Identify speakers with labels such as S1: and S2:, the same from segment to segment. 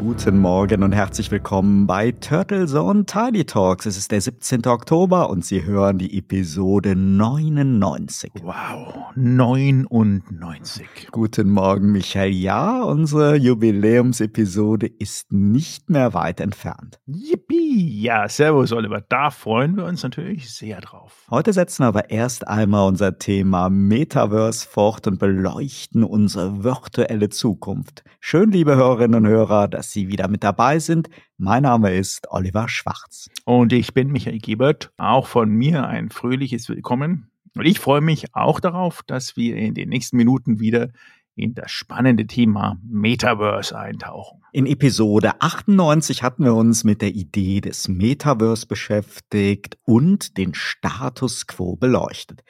S1: Guten Morgen und herzlich willkommen bei Turtle Zone Tiny Talks. Es ist der 17. Oktober und Sie hören die Episode 99.
S2: Wow, 99.
S1: Guten Morgen, Michael. Ja, unsere Jubiläumsepisode ist nicht mehr weit entfernt.
S2: Yippie! Ja, servus, Oliver. Da freuen wir uns natürlich sehr drauf.
S1: Heute setzen wir aber erst einmal unser Thema Metaverse fort und beleuchten unsere virtuelle Zukunft. Schön, liebe Hörerinnen und Hörer, dass Sie wieder mit dabei sind. Mein Name ist Oliver Schwarz.
S2: Und ich bin Michael Gebert. Auch von mir ein fröhliches Willkommen. Und ich freue mich auch darauf, dass wir in den nächsten Minuten wieder in das spannende Thema Metaverse eintauchen.
S1: In Episode 98 hatten wir uns mit der Idee des Metaverse beschäftigt und den Status quo beleuchtet.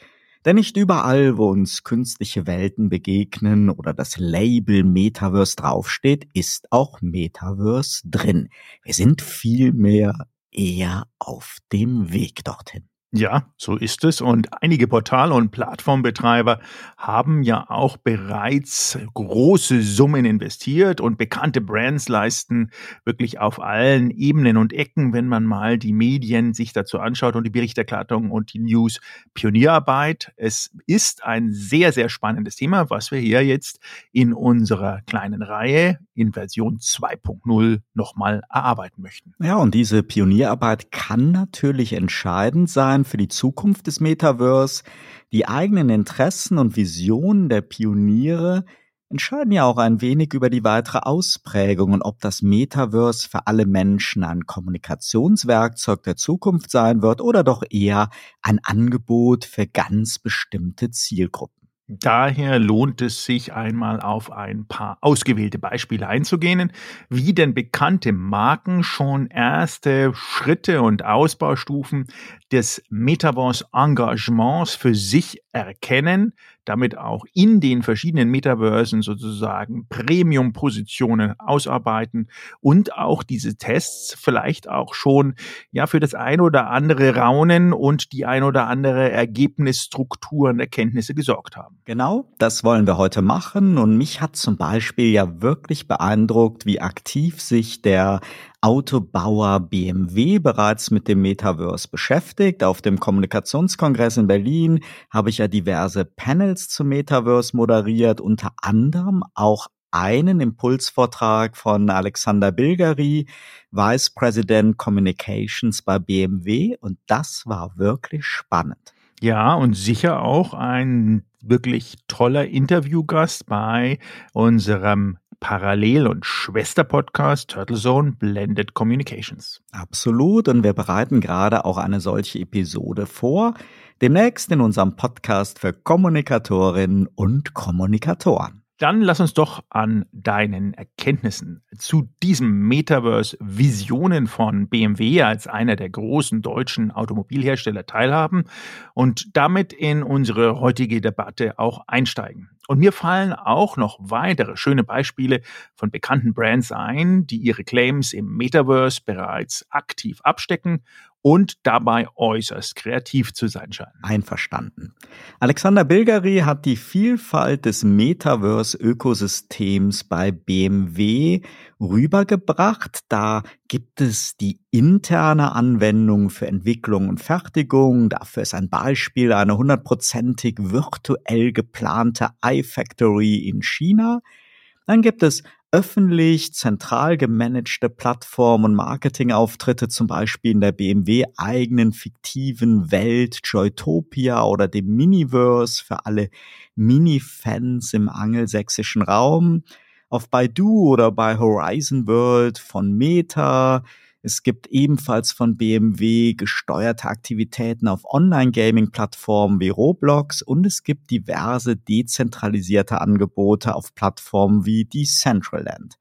S1: Denn nicht überall, wo uns künstliche Welten begegnen oder das Label Metaverse draufsteht, ist auch Metaverse drin. Wir sind vielmehr eher auf dem Weg dorthin.
S2: Ja, so ist es. Und einige Portale und Plattformbetreiber haben ja auch bereits große Summen investiert und bekannte Brands leisten wirklich auf allen Ebenen und Ecken, wenn man mal die Medien sich dazu anschaut und die Berichterstattung und die News Pionierarbeit. Es ist ein sehr, sehr spannendes Thema, was wir hier jetzt in unserer kleinen Reihe in Version 2.0 nochmal erarbeiten möchten.
S1: Ja, und diese Pionierarbeit kann natürlich entscheidend sein Plan für die Zukunft des Metaverse, die eigenen Interessen und Visionen der Pioniere entscheiden ja auch ein wenig über die weitere Ausprägung und ob das Metaverse für alle Menschen ein Kommunikationswerkzeug der Zukunft sein wird oder doch eher ein Angebot für ganz bestimmte Zielgruppen.
S2: Daher lohnt es sich einmal auf ein paar ausgewählte Beispiele einzugehen, wie denn bekannte Marken schon erste Schritte und Ausbaustufen des Metaverse-Engagements für sich erkennen, damit auch in den verschiedenen Metaversen sozusagen Premium-Positionen ausarbeiten und auch diese Tests vielleicht auch schon ja für das ein oder andere Raunen und die ein oder andere Ergebnisstruktur und Erkenntnisse gesorgt haben.
S1: Genau, das wollen wir heute machen und mich hat zum Beispiel ja wirklich beeindruckt, wie aktiv sich der Autobauer BMW bereits mit dem Metaverse beschäftigt. Auf dem Kommunikationskongress in Berlin habe ich ja diverse Panels zum Metaverse moderiert, unter anderem auch einen Impulsvortrag von Alexander Bilgeri, Vice President Communications bei BMW und das war wirklich spannend.
S2: Ja, und sicher auch ein wirklich toller Interviewgast bei unserem Parallel- und Schwester-Podcast Turtle Zone Blended Communications.
S1: Absolut. Und wir bereiten gerade auch eine solche Episode vor. Demnächst in unserem Podcast für Kommunikatorinnen und Kommunikatoren.
S2: Dann lass uns doch an deinen Erkenntnissen zu diesem Metaverse Visionen von BMW als einer der großen deutschen Automobilhersteller teilhaben und damit in unsere heutige Debatte auch einsteigen. Und mir fallen auch noch weitere schöne Beispiele von bekannten Brands ein, die ihre Claims im Metaverse bereits aktiv abstecken und dabei äußerst kreativ zu sein scheinen.
S1: Einverstanden. Alexander Bilgeri hat die Vielfalt des Metaverse-Ökosystems bei BMW rübergebracht. Da gibt es die interne Anwendung für Entwicklung und Fertigung. Dafür ist ein Beispiel eine hundertprozentig virtuell geplante iFactory in China. Dann gibt es öffentlich zentral gemanagte Plattformen und Marketingauftritte, zum Beispiel in der BMW eigenen fiktiven Welt Joytopia oder dem Miniverse für alle Mini-Fans im angelsächsischen Raum. Auf Baidu oder bei Horizon World von Meta, es gibt ebenfalls von BMW gesteuerte Aktivitäten auf Online-Gaming-Plattformen wie Roblox und es gibt diverse dezentralisierte Angebote auf Plattformen wie Decentraland.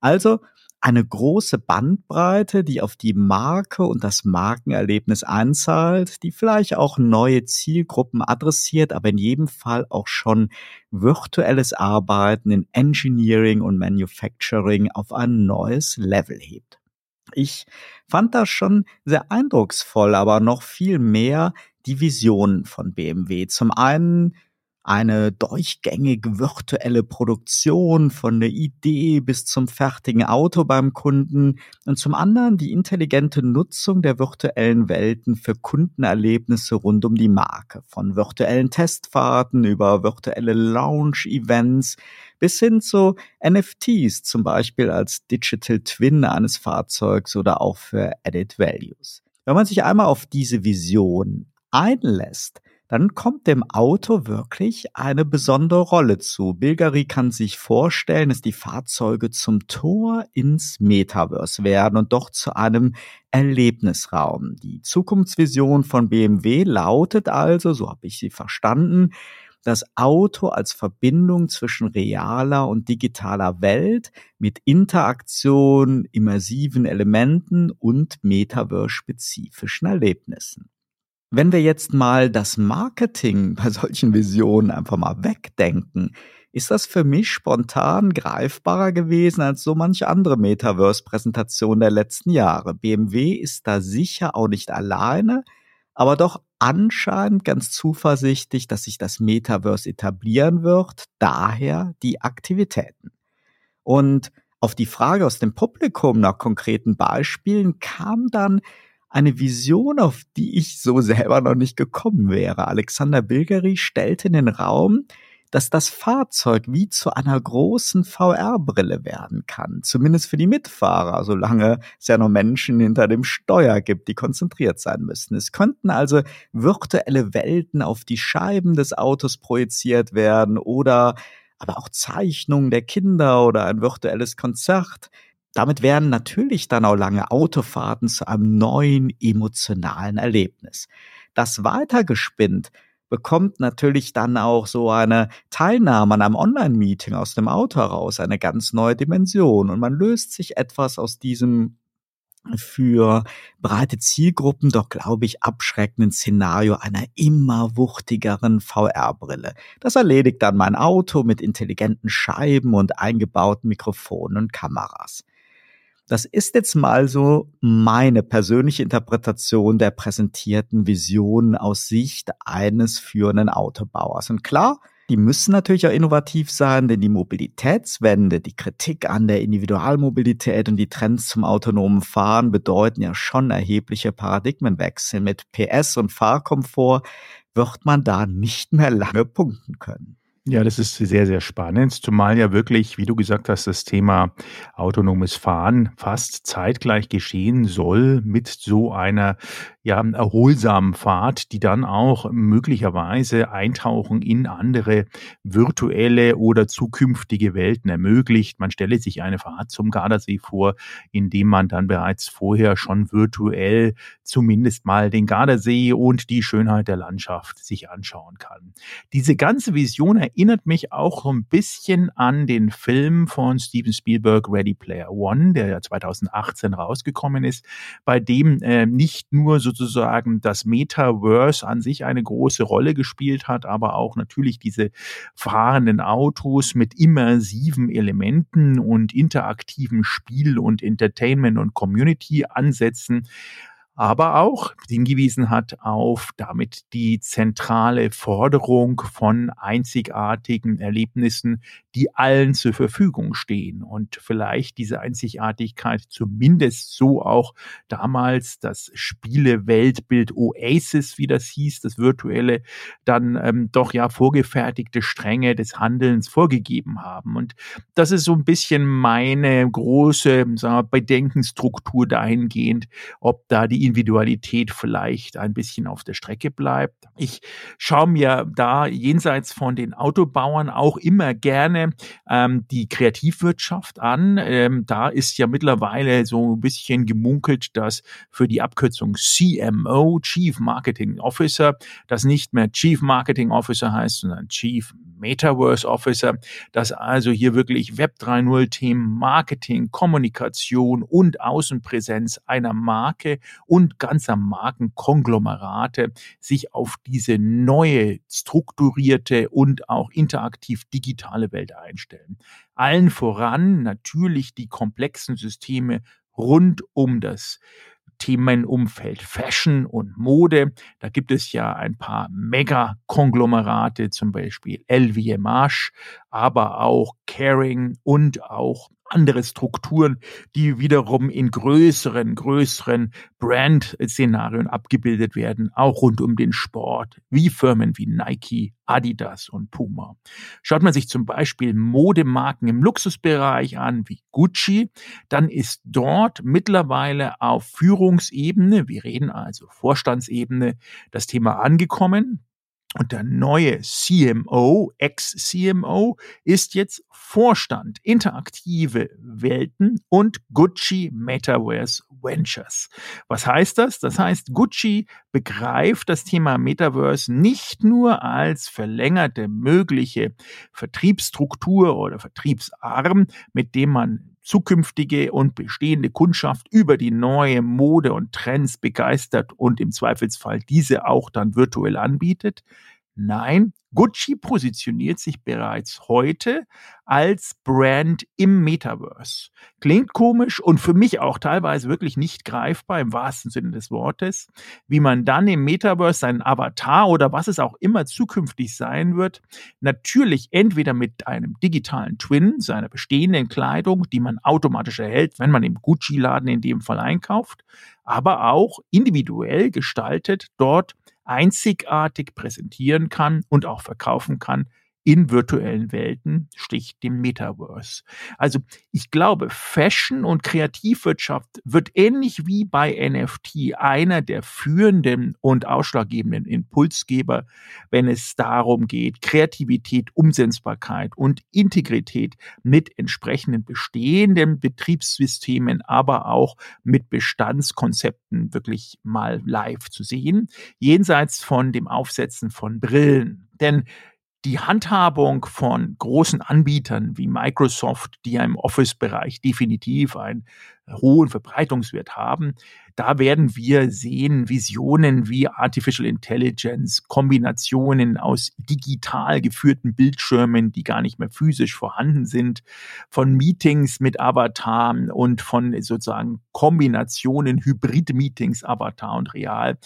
S1: Also eine große Bandbreite, die auf die Marke und das Markenerlebnis einzahlt, die vielleicht auch neue Zielgruppen adressiert, aber in jedem Fall auch schon virtuelles Arbeiten in Engineering und Manufacturing auf ein neues Level hebt. Ich fand das schon sehr eindrucksvoll, aber noch viel mehr die Vision von BMW. Zum einen eine durchgängig virtuelle Produktion von der Idee bis zum fertigen Auto beim Kunden und zum anderen die intelligente Nutzung der virtuellen Welten für Kundenerlebnisse rund um die Marke, von virtuellen Testfahrten über virtuelle Lounge-Events bis hin zu NFTs, zum Beispiel als Digital Twin eines Fahrzeugs oder auch für Added Values. Wenn man sich einmal auf diese Vision einlässt, dann kommt dem Auto wirklich eine besondere Rolle zu. Bilgeri kann sich vorstellen, dass die Fahrzeuge zum Tor ins Metaverse werden und doch zu einem Erlebnisraum. Die Zukunftsvision von BMW lautet also, so habe ich sie verstanden, das Auto als Verbindung zwischen realer und digitaler Welt mit Interaktion, immersiven Elementen und Metaverse-spezifischen Erlebnissen. Wenn wir jetzt mal das Marketing bei solchen Visionen einfach mal wegdenken, ist das für mich spontan greifbarer gewesen als so manche andere Metaverse-Präsentation der letzten Jahre. BMW ist da sicher auch nicht alleine, aber doch anscheinend ganz zuversichtlich, dass sich das Metaverse etablieren wird, daher die Aktivitäten. Und auf die Frage aus dem Publikum nach konkreten Beispielen kam dann, eine Vision, auf die ich so selber noch nicht gekommen wäre. Alexander Bilgeri stellte in den Raum, dass das Fahrzeug wie zu einer großen VR-Brille werden kann. Zumindest für die Mitfahrer, solange es ja noch Menschen hinter dem Steuer gibt, die konzentriert sein müssen. Es könnten also virtuelle Welten auf die Scheiben des Autos projiziert werden oder aber auch Zeichnungen der Kinder oder ein virtuelles Konzert. Damit werden natürlich dann auch lange Autofahrten zu einem neuen emotionalen Erlebnis. Das weitergespinnt bekommt natürlich dann auch so eine Teilnahme an einem Online-Meeting aus dem Auto heraus eine ganz neue Dimension und man löst sich etwas aus diesem für breite Zielgruppen doch, glaube ich, abschreckenden Szenario einer immer wuchtigeren VR-Brille. Das erledigt dann mein Auto mit intelligenten Scheiben und eingebauten Mikrofonen und Kameras. Das ist jetzt mal so meine persönliche Interpretation der präsentierten Visionen aus Sicht eines führenden Autobauers. Und klar, die müssen natürlich auch innovativ sein, denn die Mobilitätswende, die Kritik an der Individualmobilität und die Trends zum autonomen Fahren bedeuten ja schon erhebliche Paradigmenwechsel. Mit PS und Fahrkomfort wird man da nicht mehr lange punkten können.
S2: Ja, das ist sehr, sehr spannend, zumal ja wirklich, wie du gesagt hast, das Thema autonomes Fahren fast zeitgleich geschehen soll mit so einer ja, erholsamen Fahrt, die dann auch möglicherweise Eintauchen in andere virtuelle oder zukünftige Welten ermöglicht. Man stelle sich eine Fahrt zum Gardasee vor, indem man dann bereits vorher schon virtuell zumindest mal den Gardasee und die Schönheit der Landschaft sich anschauen kann. Diese ganze Vision erinnert mich auch so ein bisschen an den Film von Steven Spielberg Ready Player One, der ja 2018 rausgekommen ist, bei dem äh, nicht nur sozusagen sozusagen das Metaverse an sich eine große Rolle gespielt hat, aber auch natürlich diese fahrenden Autos mit immersiven Elementen und interaktiven Spiel und Entertainment und Community Ansätzen aber auch hingewiesen hat auf damit die zentrale Forderung von einzigartigen Erlebnissen, die allen zur Verfügung stehen und vielleicht diese Einzigartigkeit zumindest so auch damals das Spiele-Weltbild Oasis, wie das hieß, das virtuelle, dann ähm, doch ja vorgefertigte Stränge des Handelns vorgegeben haben. Und das ist so ein bisschen meine große sagen wir, Bedenkenstruktur dahingehend, ob da die Individualität vielleicht ein bisschen auf der Strecke bleibt. Ich schaue mir da jenseits von den Autobauern auch immer gerne ähm, die Kreativwirtschaft an. Ähm, da ist ja mittlerweile so ein bisschen gemunkelt, dass für die Abkürzung CMO, Chief Marketing Officer, das nicht mehr Chief Marketing Officer heißt, sondern Chief Metaverse Officer, dass also hier wirklich Web 3.0 Themen Marketing, Kommunikation und Außenpräsenz einer Marke und und ganzer Markenkonglomerate sich auf diese neue, strukturierte und auch interaktiv digitale Welt einstellen. Allen voran natürlich die komplexen Systeme rund um das Themenumfeld Fashion und Mode. Da gibt es ja ein paar Mega-Konglomerate, zum Beispiel LVMH, aber auch Caring und auch andere Strukturen, die wiederum in größeren, größeren Brand-Szenarien abgebildet werden, auch rund um den Sport, wie Firmen wie Nike, Adidas und Puma. Schaut man sich zum Beispiel Modemarken im Luxusbereich an, wie Gucci, dann ist dort mittlerweile auf Führungsebene, wir reden also Vorstandsebene, das Thema angekommen. Und der neue CMO, Ex-CMO, ist jetzt Vorstand interaktive Welten und Gucci Metaverse Ventures. Was heißt das? Das heißt, Gucci begreift das Thema Metaverse nicht nur als verlängerte mögliche Vertriebsstruktur oder Vertriebsarm, mit dem man zukünftige und bestehende Kundschaft über die neue Mode und Trends begeistert und im Zweifelsfall diese auch dann virtuell anbietet. Nein, Gucci positioniert sich bereits heute als Brand im Metaverse. Klingt komisch und für mich auch teilweise wirklich nicht greifbar im wahrsten Sinne des Wortes, wie man dann im Metaverse seinen Avatar oder was es auch immer zukünftig sein wird, natürlich entweder mit einem digitalen Twin seiner bestehenden Kleidung, die man automatisch erhält, wenn man im Gucci-Laden in dem Fall einkauft, aber auch individuell gestaltet dort einzigartig präsentieren kann und auch verkaufen kann in virtuellen Welten, stich dem Metaverse. Also ich glaube, Fashion und Kreativwirtschaft wird ähnlich wie bei NFT einer der führenden und ausschlaggebenden Impulsgeber, wenn es darum geht, Kreativität, Umsetzbarkeit und Integrität mit entsprechenden bestehenden Betriebssystemen, aber auch mit Bestandskonzepten wirklich mal live zu sehen, jenseits von dem Aufsetzen von Brillen. Denn die Handhabung von großen Anbietern wie Microsoft, die ja im Office-Bereich definitiv einen hohen Verbreitungswert haben, da werden wir sehen Visionen wie Artificial Intelligence, Kombinationen aus digital geführten Bildschirmen, die gar nicht mehr physisch vorhanden sind, von Meetings mit Avatar und von sozusagen Kombinationen, Hybrid-Meetings, Avatar und Real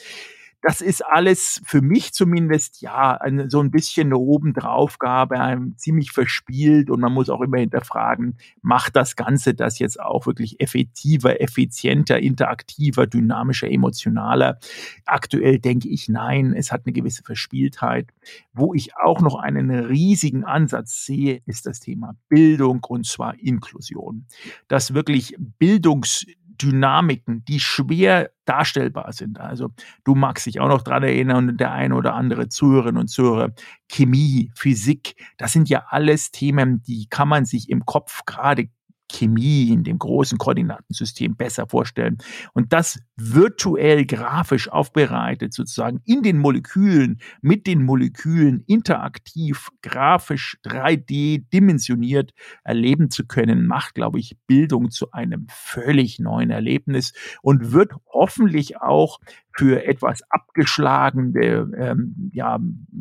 S2: das ist alles für mich zumindest ja eine, so ein bisschen eine Obendraufgabe, ähm, ziemlich verspielt und man muss auch immer hinterfragen, macht das Ganze das jetzt auch wirklich effektiver, effizienter, interaktiver, dynamischer, emotionaler? Aktuell denke ich nein, es hat eine gewisse Verspieltheit. Wo ich auch noch einen riesigen Ansatz sehe, ist das Thema Bildung und zwar Inklusion. Dass wirklich Bildungs Dynamiken, die schwer darstellbar sind. Also du magst dich auch noch dran erinnern, der eine oder andere Zuhörerin und Zuhörer, Chemie, Physik, das sind ja alles Themen, die kann man sich im Kopf gerade Chemie in dem großen Koordinatensystem besser vorstellen. Und das virtuell grafisch aufbereitet, sozusagen in den Molekülen, mit den Molekülen interaktiv, grafisch 3D dimensioniert erleben zu können, macht, glaube ich, Bildung zu einem völlig neuen Erlebnis und wird hoffentlich auch für etwas abgeschlagene ähm, ja,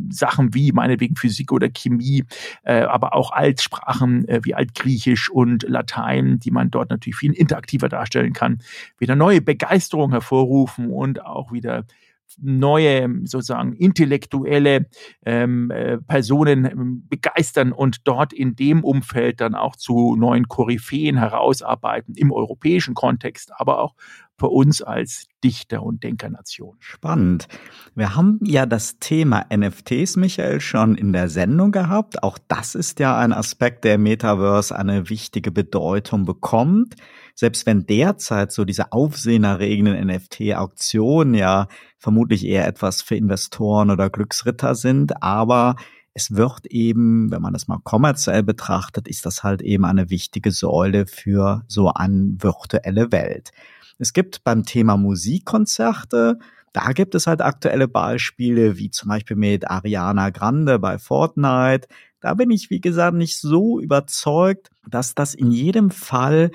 S2: Sachen wie meinetwegen Physik oder Chemie, äh, aber auch Altsprachen äh, wie Altgriechisch und Latein, die man dort natürlich viel interaktiver darstellen kann, wieder neue Begeisterung hervorrufen und auch wieder neue sozusagen intellektuelle ähm, äh, Personen ähm, begeistern und dort in dem Umfeld dann auch zu neuen Koryphäen herausarbeiten im europäischen Kontext, aber auch für uns als Dichter- und Denkernation.
S1: Spannend. Wir haben ja das Thema NFTs, Michael, schon in der Sendung gehabt. Auch das ist ja ein Aspekt, der Metaverse eine wichtige Bedeutung bekommt. Selbst wenn derzeit so diese aufsehenerregenden NFT-Auktionen ja vermutlich eher etwas für Investoren oder Glücksritter sind, aber es wird eben, wenn man das mal kommerziell betrachtet, ist das halt eben eine wichtige Säule für so eine virtuelle Welt. Es gibt beim Thema Musikkonzerte, da gibt es halt aktuelle Beispiele, wie zum Beispiel mit Ariana Grande bei Fortnite. Da bin ich, wie gesagt, nicht so überzeugt, dass das in jedem Fall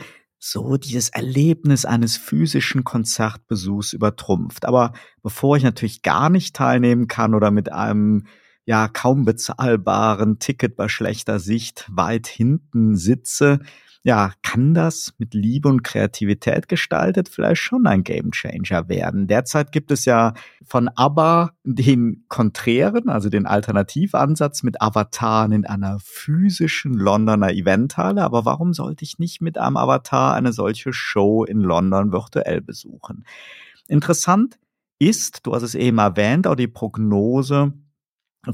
S1: so dieses Erlebnis eines physischen Konzertbesuchs übertrumpft. Aber bevor ich natürlich gar nicht teilnehmen kann oder mit einem ja kaum bezahlbaren Ticket bei schlechter Sicht weit hinten sitze, ja, kann das mit Liebe und Kreativität gestaltet vielleicht schon ein Gamechanger werden. Derzeit gibt es ja von ABBA den konträren, also den Alternativansatz mit Avataren in einer physischen Londoner Eventhalle. Aber warum sollte ich nicht mit einem Avatar eine solche Show in London virtuell besuchen? Interessant ist, du hast es eben erwähnt, auch die Prognose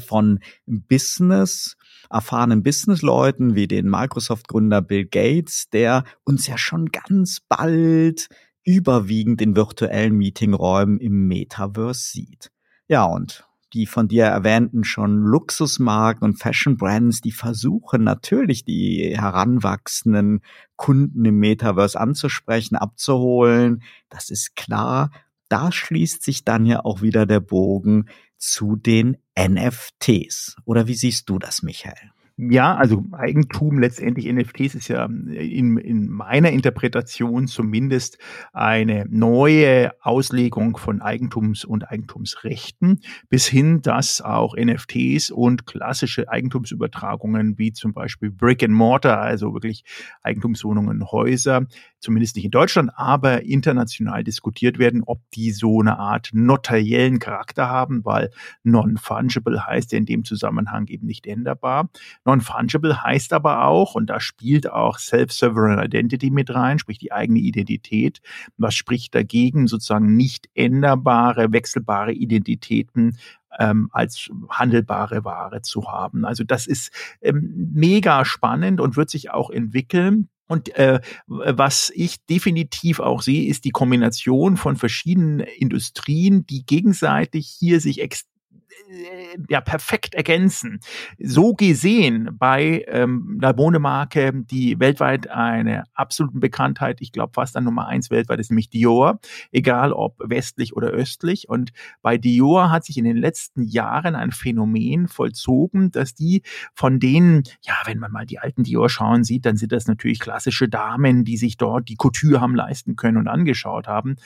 S1: von Business, erfahrenen Businessleuten wie den Microsoft-Gründer Bill Gates, der uns ja schon ganz bald überwiegend in virtuellen Meetingräumen im Metaverse sieht. Ja, und die von dir erwähnten schon Luxusmarken und Fashion Brands, die versuchen natürlich die heranwachsenden Kunden im Metaverse anzusprechen, abzuholen. Das ist klar. Da schließt sich dann ja auch wieder der Bogen zu den NFTs. Oder wie siehst du das, Michael?
S2: Ja, also Eigentum letztendlich NFTs ist ja in, in meiner Interpretation zumindest eine neue Auslegung von Eigentums- und Eigentumsrechten bis hin, dass auch NFTs und klassische Eigentumsübertragungen wie zum Beispiel Brick and Mortar, also wirklich Eigentumswohnungen, Häuser, zumindest nicht in Deutschland, aber international diskutiert werden, ob die so eine Art notariellen Charakter haben, weil non-fungible heißt ja in dem Zusammenhang eben nicht änderbar. Non-fungible heißt aber auch, und da spielt auch Self-Sovereign Identity mit rein, sprich die eigene Identität. Was spricht dagegen, sozusagen nicht änderbare, wechselbare Identitäten ähm, als handelbare Ware zu haben. Also das ist ähm, mega spannend und wird sich auch entwickeln. Und äh, was ich definitiv auch sehe, ist die Kombination von verschiedenen Industrien, die gegenseitig hier sich extrem ja perfekt ergänzen. So gesehen bei ähm, der Bohne-Marke, die weltweit eine absoluten Bekanntheit, ich glaube fast an Nummer eins weltweit ist nämlich Dior, egal ob westlich oder östlich. Und bei Dior hat sich in den letzten Jahren ein Phänomen vollzogen, dass die von denen, ja, wenn man mal die alten Dior schauen sieht, dann sind das natürlich klassische Damen, die sich dort die Couture haben leisten können und angeschaut haben.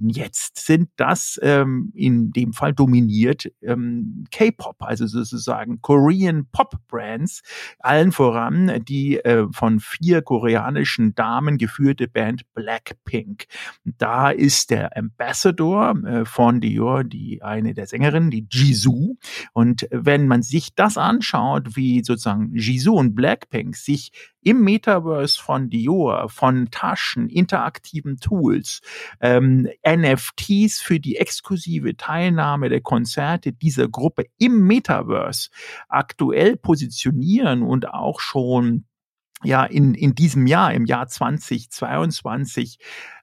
S2: Jetzt sind das ähm, in dem Fall dominiert ähm, K-Pop, also sozusagen Korean Pop Brands, allen voran die äh, von vier koreanischen Damen geführte Band Blackpink. Da ist der Ambassador äh, von Dior, die eine der Sängerinnen, die Jisoo. Und wenn man sich das anschaut, wie sozusagen Jisoo und Blackpink sich im Metaverse von Dior, von Taschen, interaktiven Tools, ähm, NFTs für die exklusive Teilnahme der Konzerte dieser Gruppe im Metaverse aktuell positionieren und auch schon ja in, in diesem Jahr, im Jahr 2022,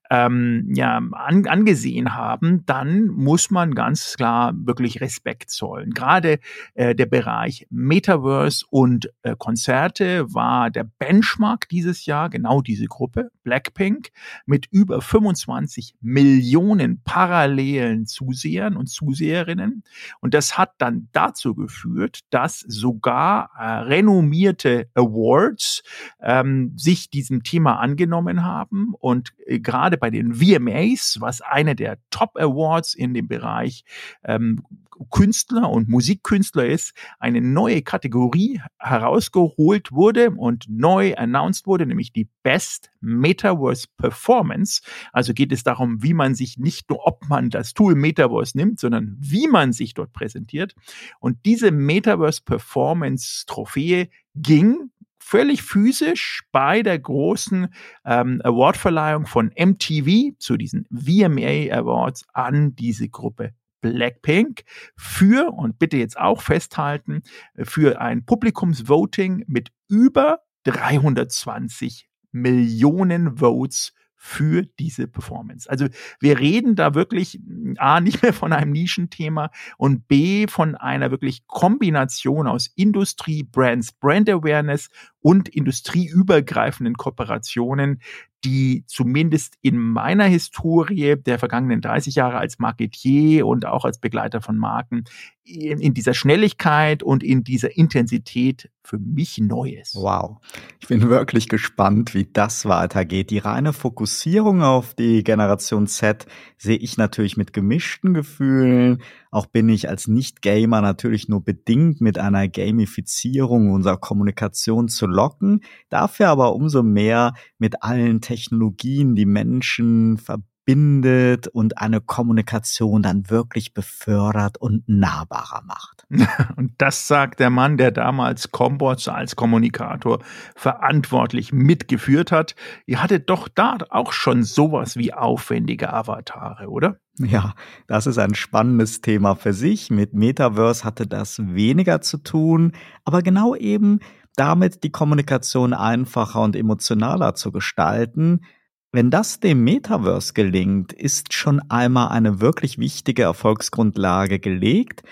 S2: ähm, ja, an, angesehen haben, dann muss man ganz klar wirklich Respekt zollen. Gerade äh, der Bereich Metaverse und äh, Konzerte war der Benchmark dieses Jahr, genau diese Gruppe, Blackpink, mit über 25 Millionen parallelen Zusehern und Zuseherinnen. Und das hat dann dazu geführt, dass sogar äh, renommierte Awards ähm, sich diesem Thema angenommen haben und äh, gerade bei den VMAs, was eine der Top Awards in dem Bereich ähm, Künstler und Musikkünstler ist, eine neue Kategorie herausgeholt wurde und neu announced wurde, nämlich die Best Metaverse Performance. Also geht es darum, wie man sich nicht nur, ob man das Tool Metaverse nimmt, sondern wie man sich dort präsentiert. Und diese Metaverse Performance Trophäe ging völlig physisch bei der großen ähm, Awardverleihung von MTV zu diesen VMA Awards an diese Gruppe Blackpink für, und bitte jetzt auch festhalten, für ein Publikumsvoting mit über 320 Millionen Votes für diese Performance. Also wir reden da wirklich A, nicht mehr von einem Nischenthema und B, von einer wirklich Kombination aus Industrie, Brands, Brand Awareness und industrieübergreifenden Kooperationen, die zumindest in meiner Historie der vergangenen 30 Jahre als Marketier und auch als Begleiter von Marken in dieser Schnelligkeit und in dieser Intensität für mich Neues.
S1: Wow. Ich bin wirklich gespannt, wie das weitergeht. Die reine Fokussierung auf die Generation Z sehe ich natürlich mit gemischten Gefühlen. Auch bin ich als Nicht-Gamer natürlich nur bedingt mit einer Gamifizierung unserer Kommunikation zu locken. Dafür aber umso mehr mit allen Technologien, die Menschen verbinden verbindet und eine Kommunikation dann wirklich befördert und nahbarer macht.
S2: Und das sagt der Mann, der damals Combots als Kommunikator verantwortlich mitgeführt hat. Ihr hattet doch da auch schon sowas wie aufwendige Avatare, oder?
S1: Ja, das ist ein spannendes Thema für sich. Mit Metaverse hatte das weniger zu tun, aber genau eben damit die Kommunikation einfacher und emotionaler zu gestalten, wenn das dem Metaverse gelingt, ist schon einmal eine wirklich wichtige Erfolgsgrundlage gelegt.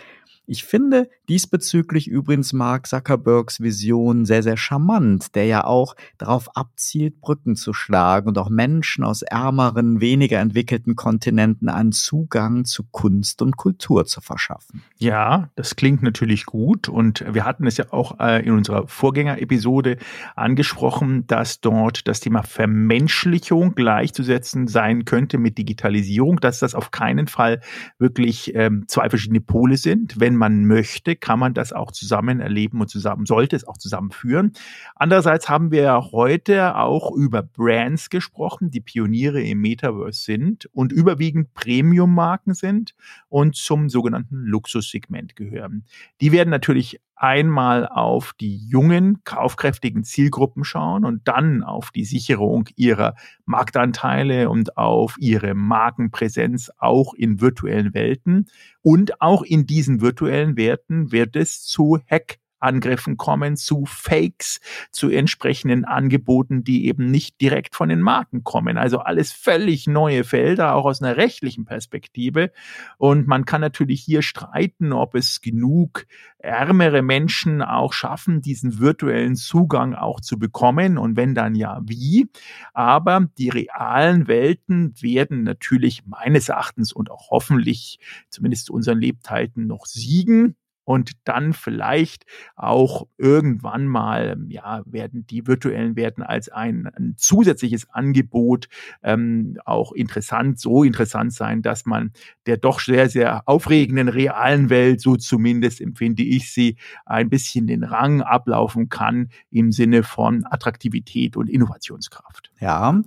S1: Ich finde diesbezüglich übrigens Mark Zuckerbergs Vision sehr, sehr charmant, der ja auch darauf abzielt, Brücken zu schlagen und auch Menschen aus ärmeren, weniger entwickelten Kontinenten einen Zugang zu Kunst und Kultur zu verschaffen.
S2: Ja, das klingt natürlich gut und wir hatten es ja auch äh, in unserer Vorgängerepisode angesprochen, dass dort das Thema Vermenschlichung gleichzusetzen sein könnte mit Digitalisierung, dass das auf keinen Fall wirklich ähm, zwei verschiedene Pole sind. Wenn man möchte, kann man das auch zusammen erleben und zusammen, sollte es auch zusammenführen. Andererseits haben wir heute auch über Brands gesprochen, die Pioniere im Metaverse sind und überwiegend Premium-Marken sind und zum sogenannten Luxussegment gehören. Die werden natürlich einmal auf die jungen, kaufkräftigen Zielgruppen schauen und dann auf die Sicherung ihrer Marktanteile und auf ihre Markenpräsenz auch in virtuellen Welten. Und auch in diesen virtuellen Werten wird es zu Hack Angriffen kommen, zu Fakes, zu entsprechenden Angeboten, die eben nicht direkt von den Marken kommen. Also alles völlig neue Felder, auch aus einer rechtlichen Perspektive. Und man kann natürlich hier streiten, ob es genug ärmere Menschen auch schaffen, diesen virtuellen Zugang auch zu bekommen. Und wenn dann ja, wie? Aber die realen Welten werden natürlich meines Erachtens und auch hoffentlich zumindest zu unseren Lebzeiten noch siegen und dann vielleicht auch irgendwann mal, ja, werden die virtuellen Werten als ein, ein zusätzliches Angebot ähm, auch interessant, so interessant sein, dass man der doch sehr, sehr aufregenden realen Welt, so zumindest empfinde ich sie, ein bisschen den Rang ablaufen kann im Sinne von Attraktivität und Innovationskraft.
S1: Ja,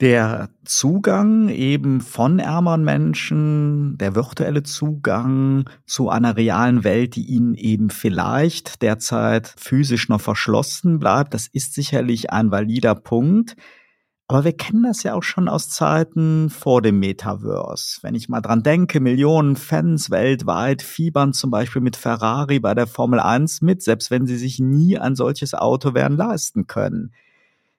S1: der Zugang eben von ärmeren Menschen, der virtuelle Zugang zu einer realen Welt, die ihnen eben vielleicht derzeit physisch noch verschlossen bleibt, das ist sicherlich ein valider Punkt. Aber wir kennen das ja auch schon aus Zeiten vor dem Metaverse. Wenn ich mal dran denke, Millionen Fans weltweit fiebern zum Beispiel mit Ferrari bei der Formel 1 mit, selbst wenn sie sich nie ein solches Auto werden leisten können.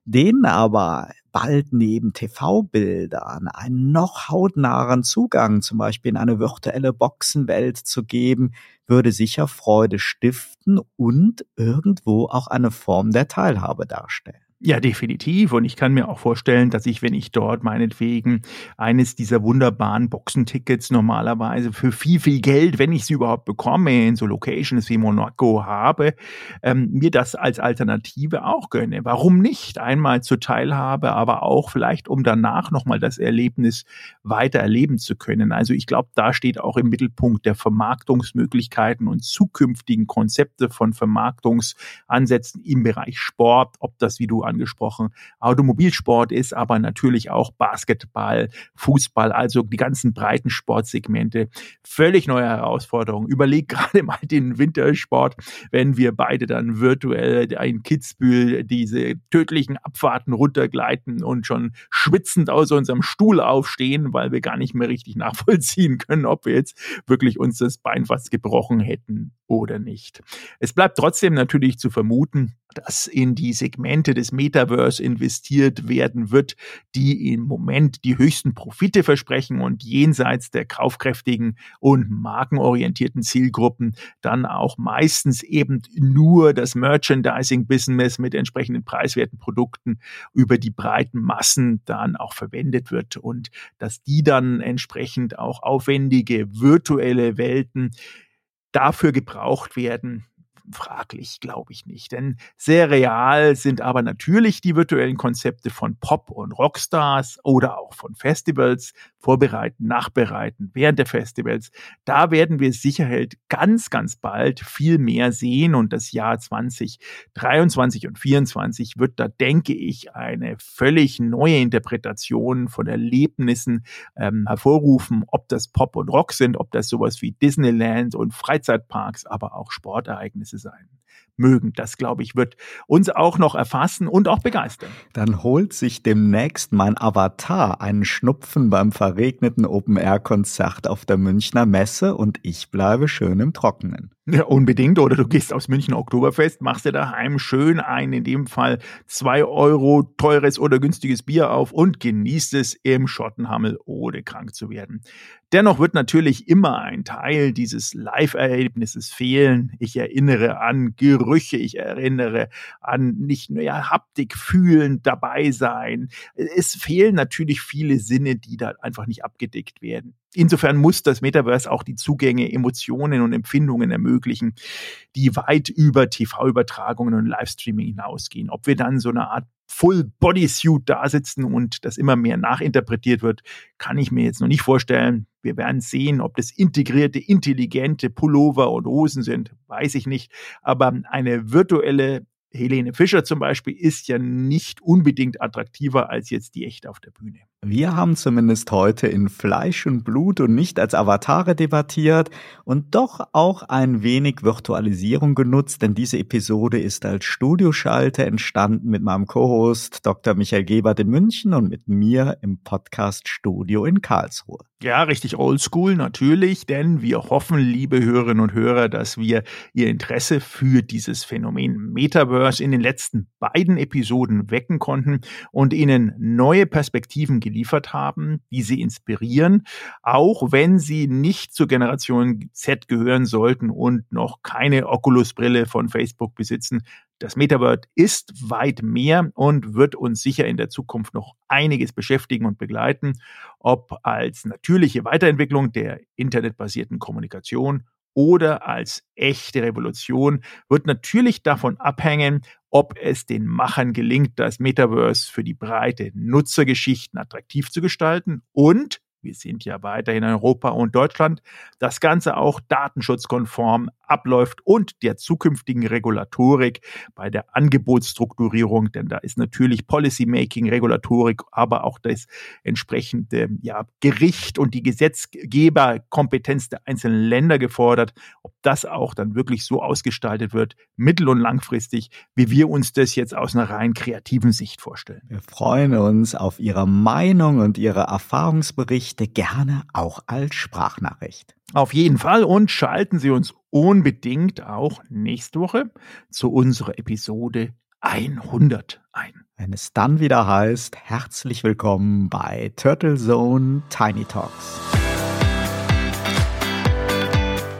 S1: Denen aber bald neben TV-Bildern einen noch hautnaheren Zugang zum Beispiel in eine virtuelle Boxenwelt zu geben, würde sicher Freude stiften und irgendwo auch eine Form der Teilhabe darstellen.
S2: Ja, definitiv. Und ich kann mir auch vorstellen, dass ich, wenn ich dort meinetwegen eines dieser wunderbaren Boxentickets normalerweise für viel, viel Geld, wenn ich sie überhaupt bekomme, in so Locations wie Monaco habe, ähm, mir das als Alternative auch gönne. Warum nicht? Einmal zur Teilhabe, aber auch vielleicht, um danach nochmal das Erlebnis weiter erleben zu können. Also ich glaube, da steht auch im Mittelpunkt der Vermarktungsmöglichkeiten und zukünftigen Konzepte von Vermarktungsansätzen im Bereich Sport, ob das, wie du angesprochen, Automobilsport ist, aber natürlich auch Basketball, Fußball, also die ganzen breiten Sportsegmente. Völlig neue Herausforderungen. Überleg gerade mal den Wintersport, wenn wir beide dann virtuell in Kitzbühel diese tödlichen Abfahrten runtergleiten und schon schwitzend aus unserem Stuhl aufstehen, weil wir gar nicht mehr richtig nachvollziehen können, ob wir jetzt wirklich uns das Bein fast gebrochen hätten oder nicht. Es bleibt trotzdem natürlich zu vermuten, dass in die Segmente des Metaverse investiert werden wird, die im Moment die höchsten Profite versprechen und jenseits der kaufkräftigen und markenorientierten Zielgruppen dann auch meistens eben nur das Merchandising-Business mit entsprechenden preiswerten Produkten über die breiten Massen dann auch verwendet wird und dass die dann entsprechend auch aufwendige virtuelle Welten dafür gebraucht werden, fraglich, glaube ich nicht. Denn sehr real sind aber natürlich die virtuellen Konzepte von Pop- und Rockstars oder auch von Festivals, vorbereiten, nachbereiten, während der Festivals. Da werden wir sicherheit ganz, ganz bald viel mehr sehen und das Jahr 2023 und 2024 wird da, denke ich, eine völlig neue Interpretation von Erlebnissen ähm, hervorrufen, ob das Pop und Rock sind, ob das sowas wie Disneyland und Freizeitparks, aber auch Sportereignisse sein mögen. Das, glaube ich, wird uns auch noch erfassen und auch begeistern.
S1: Dann holt sich demnächst mein Avatar einen Schnupfen beim verregneten Open-Air-Konzert auf der Münchner Messe und ich bleibe schön im Trockenen.
S2: Ja, unbedingt. Oder du gehst aufs Münchner Oktoberfest, machst dir daheim schön ein, in dem Fall zwei Euro teures oder günstiges Bier auf und genießt es im Schottenhammel, ohne krank zu werden. Dennoch wird natürlich immer ein Teil dieses Live-Erlebnisses fehlen. Ich erinnere an Gerüche, ich erinnere an nicht nur ja, Haptik, Fühlen, dabei sein. Es fehlen natürlich viele Sinne, die da einfach nicht abgedeckt werden. Insofern muss das Metaverse auch die Zugänge, Emotionen und Empfindungen ermöglichen, die weit über TV-Übertragungen und Livestreaming hinausgehen. Ob wir dann so eine Art Full Bodysuit da sitzen und das immer mehr nachinterpretiert wird, kann ich mir jetzt noch nicht vorstellen. Wir werden sehen, ob das integrierte, intelligente Pullover und Hosen sind, weiß ich nicht. Aber eine virtuelle Helene Fischer zum Beispiel ist ja nicht unbedingt attraktiver als jetzt die echte auf der Bühne.
S1: Wir haben zumindest heute in Fleisch und Blut und nicht als Avatare debattiert und doch auch ein wenig Virtualisierung genutzt, denn diese Episode ist als Studioschalte entstanden mit meinem Co-Host Dr. Michael Gebert in München und mit mir im Podcast Studio in Karlsruhe.
S2: Ja, richtig oldschool natürlich, denn wir hoffen, liebe Hörerinnen und Hörer, dass wir Ihr Interesse für dieses Phänomen Metaverse in den letzten beiden Episoden wecken konnten und Ihnen neue Perspektiven geliefert haben, die Sie inspirieren, auch wenn Sie nicht zur Generation Z gehören sollten und noch keine Oculus-Brille von Facebook besitzen. Das Metaverse ist weit mehr und wird uns sicher in der Zukunft noch einiges beschäftigen und begleiten, ob als natürliche Weiterentwicklung der internetbasierten Kommunikation oder als echte Revolution, wird natürlich davon abhängen, ob es den Machern gelingt, das Metaverse für die breite Nutzergeschichten attraktiv zu gestalten und wir sind ja weiterhin in Europa und Deutschland, das Ganze auch datenschutzkonform abläuft und der zukünftigen Regulatorik bei der Angebotsstrukturierung, denn da ist natürlich Policymaking, Regulatorik, aber auch das entsprechende ja, Gericht und die Gesetzgeberkompetenz der einzelnen Länder gefordert, ob das auch dann wirklich so ausgestaltet wird, mittel- und langfristig, wie wir uns das jetzt aus einer rein kreativen Sicht vorstellen.
S1: Wir freuen uns auf Ihre Meinung und Ihre Erfahrungsberichte gerne auch als Sprachnachricht.
S2: Auf jeden Fall und schalten Sie uns unbedingt auch nächste Woche zu unserer Episode 100 ein.
S1: Wenn es dann wieder heißt, herzlich willkommen bei Turtle Zone Tiny Talks.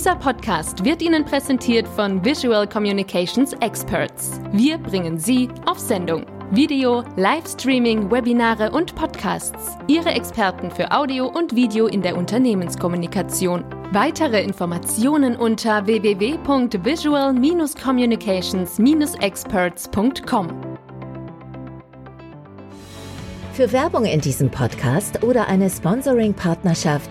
S3: Dieser Podcast wird Ihnen präsentiert von Visual Communications Experts. Wir bringen Sie auf Sendung. Video, Livestreaming, Webinare und Podcasts. Ihre Experten für Audio und Video in der Unternehmenskommunikation. Weitere Informationen unter www.visual-communications-experts.com.
S4: Für Werbung in diesem Podcast oder eine Sponsoring-Partnerschaft